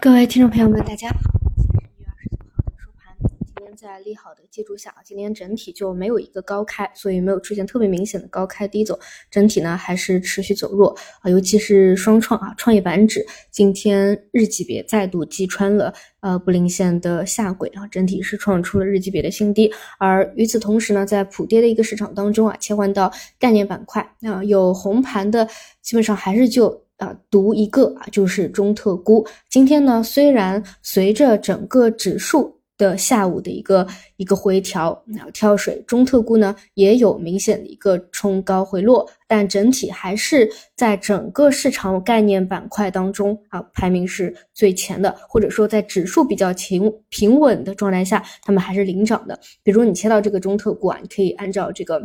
各位听众朋友们，大家好，今天是一月二十九号的收盘。今天在利好的借助下，今天整体就没有一个高开，所以没有出现特别明显的高开低走，整体呢还是持续走弱啊，尤其是双创啊，创业板指今天日级别再度击穿了呃布林线的下轨啊，整体是创出了日级别的新低。而与此同时呢，在普跌的一个市场当中啊，切换到概念板块那，有红盘的基本上还是就。啊，读一个啊，就是中特估。今天呢，虽然随着整个指数的下午的一个一个回调啊跳水，中特估呢也有明显的一个冲高回落，但整体还是在整个市场概念板块当中啊排名是最前的，或者说在指数比较平平稳的状态下，他们还是领涨的。比如你切到这个中特估啊，你可以按照这个。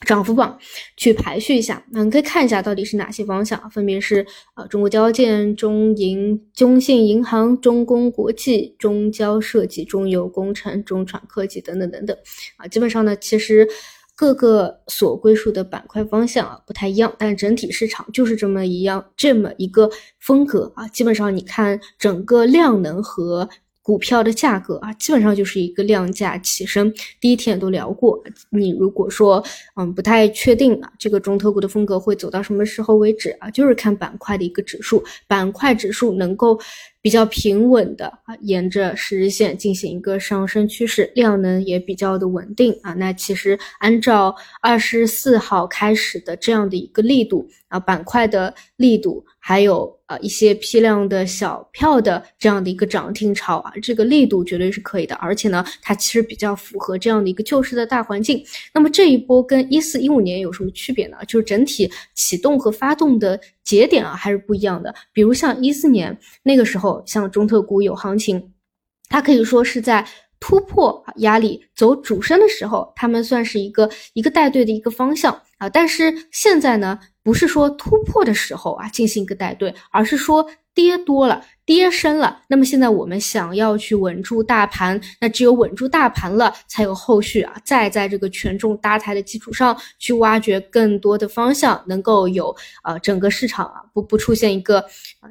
涨幅榜去排序一下，那你可以看一下到底是哪些方向，分别是呃中国交建、中银、中信银行、中工国际、中交设计、中油工程、中船科技等等等等啊。基本上呢，其实各个所归属的板块方向啊不太一样，但整体市场就是这么一样这么一个风格啊。基本上你看整个量能和。股票的价格啊，基本上就是一个量价齐升。第一天也都聊过，你如果说嗯不太确定啊，这个中特股的风格会走到什么时候为止啊，就是看板块的一个指数，板块指数能够。比较平稳的啊，沿着十日线进行一个上升趋势，量能也比较的稳定啊。那其实按照二十四号开始的这样的一个力度啊，板块的力度，还有呃一些批量的小票的这样的一个涨停潮啊，这个力度绝对是可以的。而且呢，它其实比较符合这样的一个救市的大环境。那么这一波跟一四一五年有什么区别呢？就是整体启动和发动的。节点啊还是不一样的，比如像一四年那个时候，像中特估有行情，它可以说是在突破压力走主升的时候，他们算是一个一个带队的一个方向啊。但是现在呢，不是说突破的时候啊进行一个带队，而是说跌多了。跌深了，那么现在我们想要去稳住大盘，那只有稳住大盘了，才有后续啊，再在这个权重搭台的基础上去挖掘更多的方向，能够有呃整个市场啊不不出现一个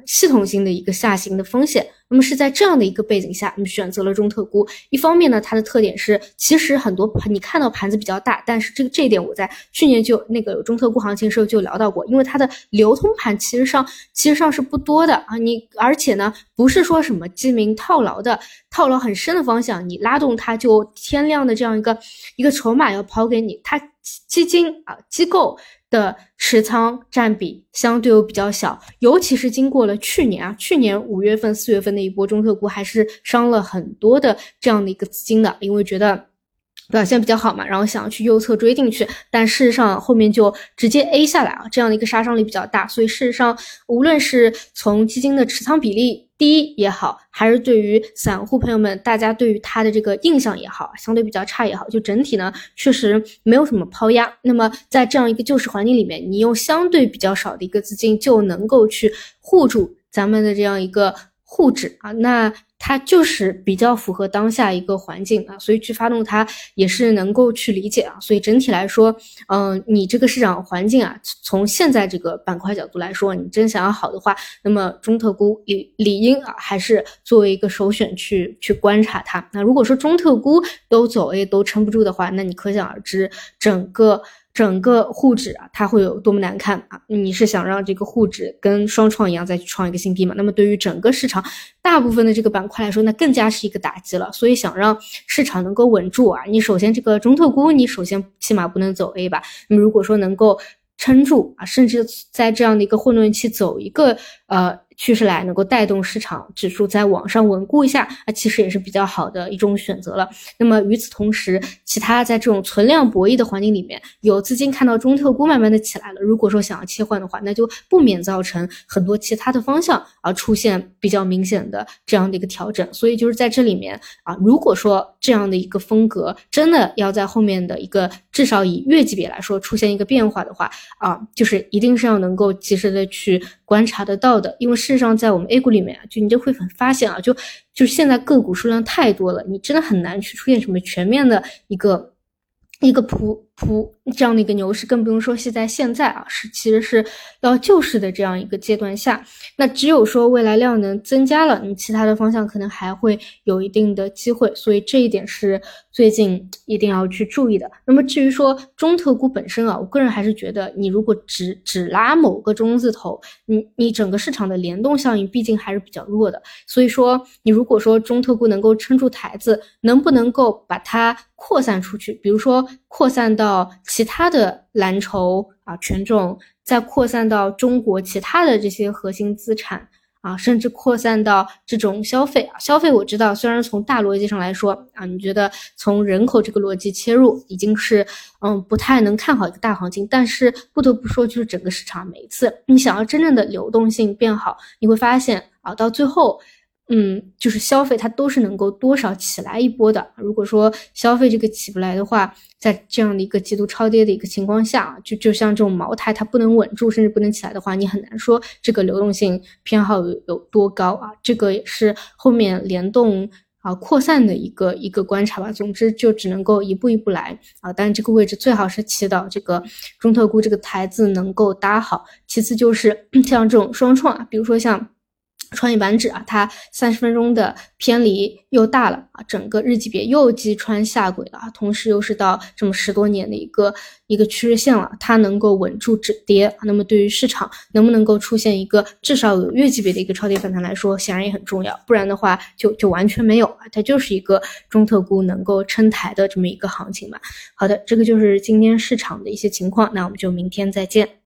系统性的一个下行的风险。那么是在这样的一个背景下，我们选择了中特估。一方面呢，它的特点是其实很多盘你看到盘子比较大，但是这个这一点我在去年就那个有中特估行情时候就聊到过，因为它的流通盘其实上其实上是不多的啊，你而且呢。不是说什么基民套牢的套牢很深的方向，你拉动它就天量的这样一个一个筹码要抛给你，它基金啊机构的持仓占比相对又比较小，尤其是经过了去年啊，去年五月份四月份那一波中特估还是伤了很多的这样的一个资金的，因为觉得。表现比较好嘛，然后想要去右侧追进去，但事实上后面就直接 A 下来啊，这样的一个杀伤力比较大，所以事实上无论是从基金的持仓比例低也好，还是对于散户朋友们大家对于它的这个印象也好，相对比较差也好，就整体呢确实没有什么抛压。那么在这样一个救市环境里面，你用相对比较少的一个资金就能够去护住咱们的这样一个沪指啊，那。它就是比较符合当下一个环境啊，所以去发动它也是能够去理解啊。所以整体来说，嗯，你这个市场环境啊，从现在这个板块角度来说，你真想要好的话，那么中特估理理应啊，还是作为一个首选去去观察它。那如果说中特估都走 A 都撑不住的话，那你可想而知整个。整个沪指啊，它会有多么难看啊？你是想让这个沪指跟双创一样再去创一个新低吗？那么对于整个市场大部分的这个板块来说，那更加是一个打击了。所以想让市场能够稳住啊，你首先这个中特估，你首先起码不能走 A 吧？那么如果说能够撑住啊，甚至在这样的一个混沌期走一个呃。趋势来能够带动市场指数在往上稳固一下啊，其实也是比较好的一种选择了。那么与此同时，其他在这种存量博弈的环境里面，有资金看到中特估慢慢的起来了，如果说想要切换的话，那就不免造成很多其他的方向而出现比较明显的这样的一个调整。所以就是在这里面啊，如果说这样的一个风格真的要在后面的一个至少以月级别来说出现一个变化的话啊，就是一定是要能够及时的去观察得到的，因为。事实上，在我们 A 股里面啊，就你就会很发现啊，就就是现在个股数量太多了，你真的很难去出现什么全面的一个一个普普这样的一个牛市，更不用说是在现在啊，是其实是要救市的这样一个阶段下，那只有说未来量能增加了，你其他的方向可能还会有一定的机会，所以这一点是最近一定要去注意的。那么至于说中特估本身啊，我个人还是觉得，你如果只只拉某个中字头，你你整个市场的联动效应毕竟还是比较弱的，所以说你如果说中特估能够撑住台子，能不能够把它扩散出去，比如说扩散到其他的蓝筹啊权重，再扩散到中国其他的这些核心资产啊，甚至扩散到这种消费啊，消费我知道，虽然从大逻辑上来说啊，你觉得从人口这个逻辑切入已经是嗯不太能看好一个大行情，但是不得不说，就是整个市场每一次你想要真正的流动性变好，你会发现啊，到最后。嗯，就是消费它都是能够多少起来一波的。如果说消费这个起不来的话，在这样的一个极度超跌的一个情况下，就就像这种茅台它不能稳住，甚至不能起来的话，你很难说这个流动性偏好有有多高啊。这个也是后面联动啊扩散的一个一个观察吧。总之就只能够一步一步来啊。但是这个位置最好是祈祷这个中特估这个台子能够搭好。其次就是 像这种双创啊，比如说像。创业板指啊，它三十分钟的偏离又大了啊，整个日级别又击穿下轨了，同时又是到这么十多年的一个一个趋势线了，它能够稳住止跌。那么对于市场能不能够出现一个至少有月级别的一个超跌反弹来说，显然也很重要。不然的话，就就完全没有啊，它就是一个中特估能够撑台的这么一个行情吧。好的，这个就是今天市场的一些情况，那我们就明天再见。